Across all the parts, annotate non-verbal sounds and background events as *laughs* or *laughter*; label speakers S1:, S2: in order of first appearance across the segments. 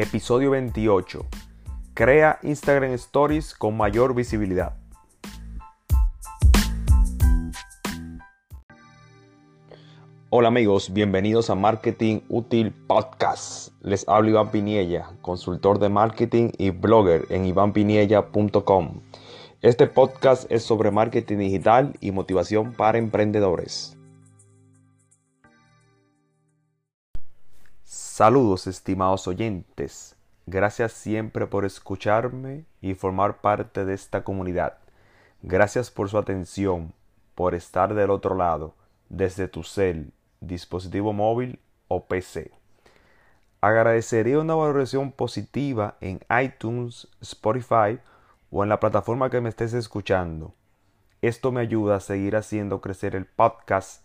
S1: Episodio 28. Crea Instagram Stories con mayor visibilidad. Hola amigos, bienvenidos a Marketing Útil Podcast. Les hablo Iván Piniella, consultor de marketing y blogger en ivanpiniella.com. Este podcast es sobre marketing digital y motivación para emprendedores. Saludos estimados oyentes. Gracias siempre por escucharme y formar parte de esta comunidad. Gracias por su atención, por estar del otro lado, desde tu cel, dispositivo móvil o PC. Agradecería una valoración positiva en iTunes, Spotify o en la plataforma que me estés escuchando. Esto me ayuda a seguir haciendo crecer el podcast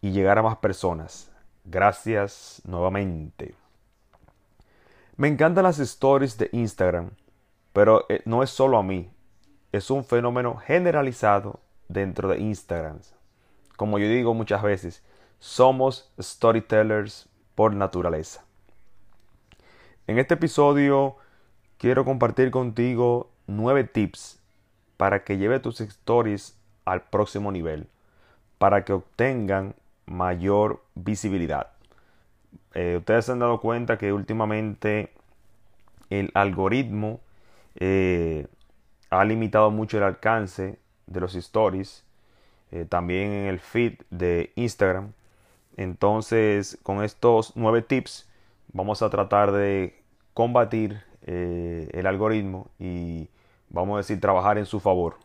S1: y llegar a más personas. Gracias nuevamente. Me encantan las stories de Instagram, pero eh, no es solo a mí. Es un fenómeno generalizado dentro de Instagram. Como yo digo muchas veces, somos storytellers por naturaleza. En este episodio quiero compartir contigo nueve tips para que lleve tus stories al próximo nivel, para que obtengan mayor visibilidad. Eh, ustedes se han dado cuenta que últimamente el algoritmo eh, ha limitado mucho el alcance de los stories, eh, también en el feed de Instagram. Entonces, con estos nueve tips, vamos a tratar de combatir el algoritmo y vamos a decir trabajar en su favor.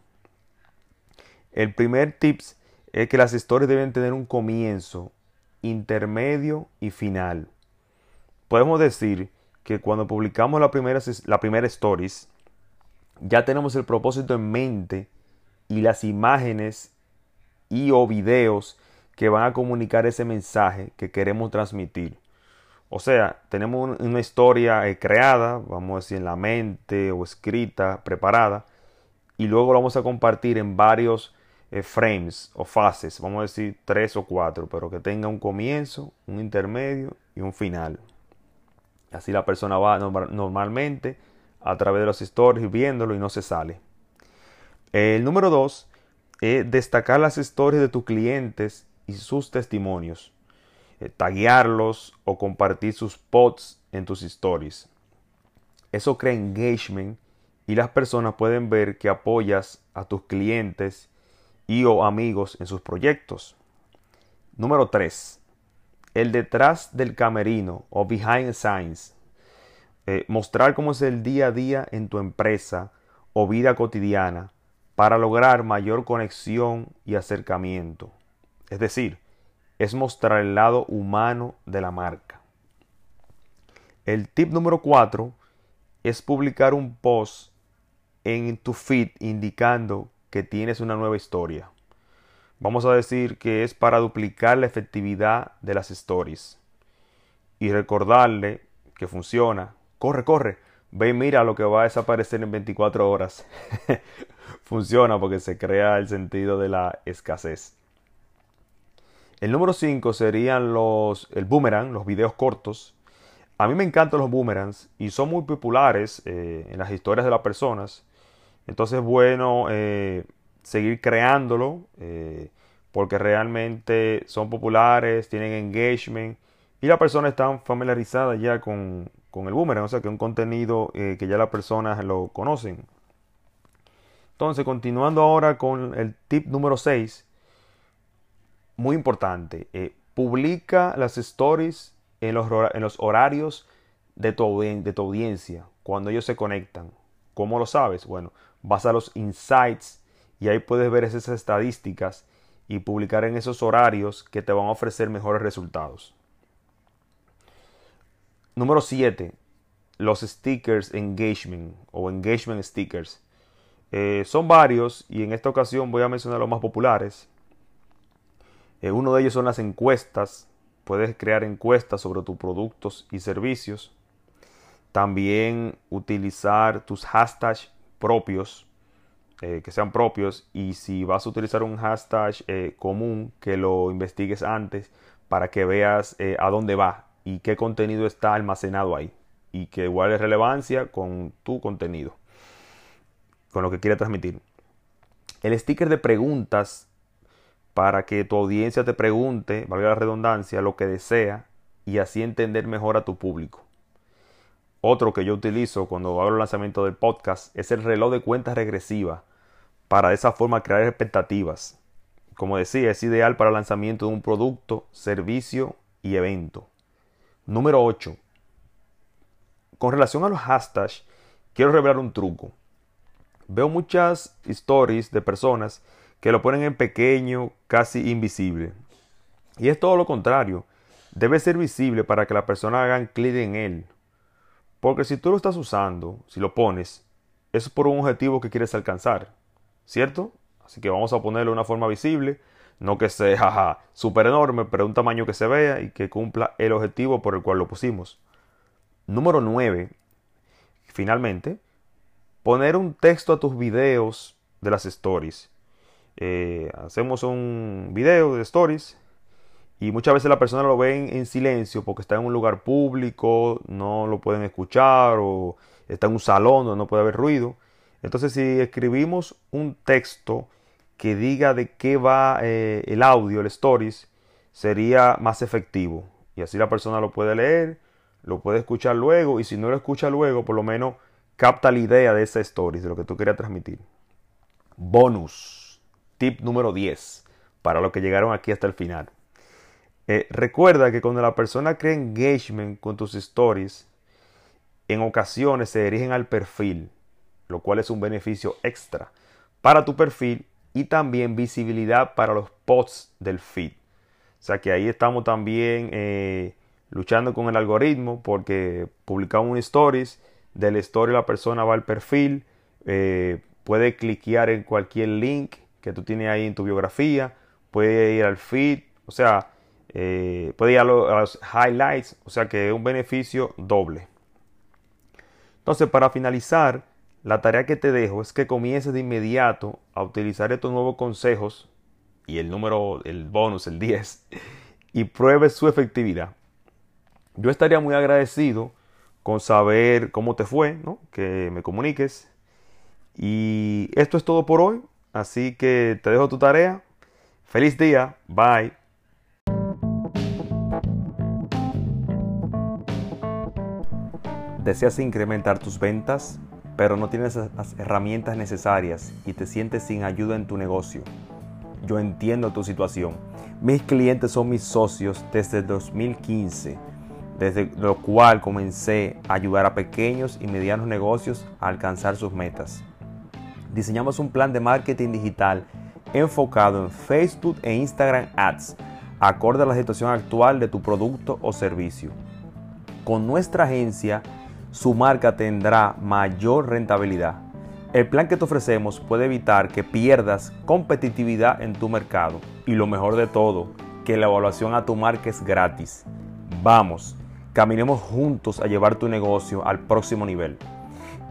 S1: El primer tips es que las stories deben tener un comienzo, intermedio y final. Podemos decir que cuando publicamos la primera, la primera stories, ya tenemos el propósito en mente y las imágenes y o videos que van a comunicar ese mensaje que queremos transmitir. O sea, tenemos una historia eh, creada, vamos a decir en la mente o escrita, preparada, y luego lo vamos a compartir en varios eh, frames o fases, vamos a decir tres o cuatro, pero que tenga un comienzo, un intermedio y un final. Así la persona va normalmente a través de los stories viéndolo y no se sale. El número dos es destacar las stories de tus clientes y sus testimonios. Eh, taguearlos o compartir sus posts en tus stories. Eso crea engagement y las personas pueden ver que apoyas a tus clientes y o amigos en sus proyectos. Número 3. El detrás del camerino o behind the scenes. Eh, mostrar cómo es el día a día en tu empresa o vida cotidiana para lograr mayor conexión y acercamiento. Es decir, es mostrar el lado humano de la marca. El tip número 4 es publicar un post en tu feed indicando que tienes una nueva historia. Vamos a decir que es para duplicar la efectividad de las stories y recordarle que funciona. Corre, corre, ve y mira lo que va a desaparecer en 24 horas. *laughs* funciona porque se crea el sentido de la escasez. El número 5 serían los, el boomerang, los videos cortos. A mí me encantan los boomerangs y son muy populares eh, en las historias de las personas. Entonces es bueno eh, seguir creándolo eh, porque realmente son populares, tienen engagement y las personas están familiarizadas ya con, con el boomerang, o sea que es un contenido que ya las personas lo conocen. Entonces, continuando ahora con el tip número 6, muy importante, eh, publica las stories en los, horarios de tu audiencia, cuando ellos se conectan. ¿Cómo lo sabes? Bueno, vas a los insights y ahí puedes ver esas estadísticas y publicar en esos horarios que te van a ofrecer mejores resultados. Número 7. Los stickers engagement o engagement stickers. Eh, son varios y en esta ocasión voy a mencionar los más populares. Eh, uno de ellos son las encuestas. Puedes crear encuestas sobre tus productos y servicios. También utilizar tus hashtags propios, eh, que sean propios. Y si vas a utilizar un hashtag eh, común, que lo investigues antes para que veas a dónde va y qué contenido está almacenado ahí. y que guarde relevancia con tu contenido, con lo que quiere transmitir. El sticker de preguntas para que tu audiencia te pregunte, valga la redundancia, lo que desea y así entender mejor a tu público. Otro que yo utilizo cuando hago el lanzamiento del podcast es el reloj de cuentas regresiva para de esa forma crear expectativas. Como decía, es ideal para el lanzamiento de un producto, servicio y evento. Número 8. Con relación a los hashtags, quiero revelar un truco. Veo muchas stories de personas que lo ponen en pequeño, casi invisible. Y es todo lo contrario. Debe ser visible para que la persona haga clic en él. Porque si tú lo estás usando, si lo pones, es por un objetivo que quieres alcanzar. ¿Cierto? Así que vamos a ponerlo de una forma visible. No que sea *laughs* súper enorme, pero un tamaño que se vea y que cumpla el objetivo por el cual lo pusimos. Número 9. Finalmente, poner un texto a tus videos de las stories. Eh, hacemos un video de stories y muchas veces la persona lo ve en, silencio porque está en un lugar público, no lo pueden escuchar o está en un salón donde no puede haber ruido. Entonces si escribimos un texto que diga de qué va eh, el audio, el stories, sería más efectivo. Y así la persona lo puede leer, lo puede escuchar luego y si no lo escucha luego, por lo menos capta la idea de esa stories, de lo que tú querías transmitir. Bonus. Tip número 10 para los que llegaron aquí hasta el final. Eh, recuerda que cuando la persona crea engagement con tus stories, en ocasiones se dirigen al perfil, lo cual es un beneficio extra para tu perfil y también visibilidad para los posts del feed. O sea que ahí estamos también eh, luchando con el algoritmo porque publicamos un stories, del story la persona va al perfil, eh, puede cliquear en cualquier link que tú tienes ahí en tu biografía, puede ir al feed, o sea, eh, puede ir a, los highlights, o sea que es un beneficio doble. Entonces, para finalizar, la tarea que te dejo es que comiences de inmediato a utilizar estos nuevos consejos y el número, el bonus, el 10, y pruebes su efectividad. Yo estaría muy agradecido con saber cómo te fue, que me comuniques. Y esto es todo por hoy, así que te dejo tu tarea. Feliz día, bye. ¿Deseas incrementar tus ventas, pero no tienes las herramientas necesarias y te sientes sin ayuda en tu negocio? Yo entiendo tu situación. Mis clientes son mis socios desde 2015, desde lo cual comencé a ayudar a pequeños y medianos negocios a alcanzar sus metas. Diseñamos un plan de marketing digital enfocado en Facebook e Instagram Ads, acorde a la situación actual de tu producto o servicio. Con nuestra agencia, su marca tendrá mayor rentabilidad. El plan que te ofrecemos puede evitar que pierdas competitividad en tu mercado y lo mejor de todo, que la evaluación a tu marca es gratis. Vamos, caminemos juntos a llevar tu negocio al próximo nivel.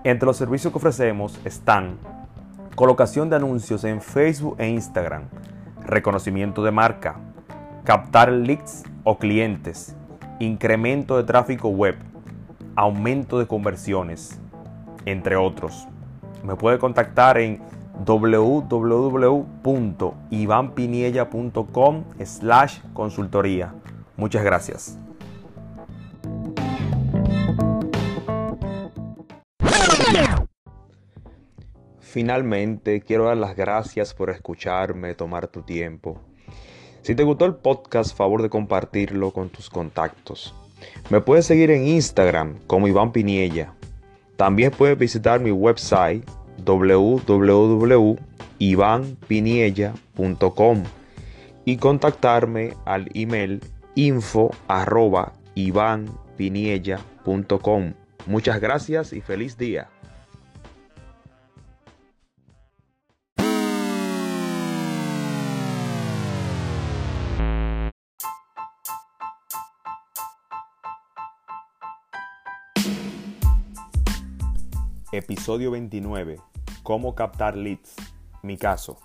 S1: Entre los servicios que ofrecemos están colocación de anuncios en Facebook e Instagram, reconocimiento de marca, captar leads o clientes, incremento de tráfico web, aumento de conversiones, entre otros. Me puede contactar en www.ivanpiniella.com slash consultoría. Muchas gracias. Finalmente, quiero dar las gracias por escucharme, tomar tu tiempo. Si te gustó el podcast, favor de compartirlo con tus contactos. Me puedes seguir en Instagram como Iván Piniella. También puedes visitar mi website www.ivanpiniella.com y contactarme al email info Muchas gracias y feliz día. Episodio 29. Cómo captar leads. Mi caso.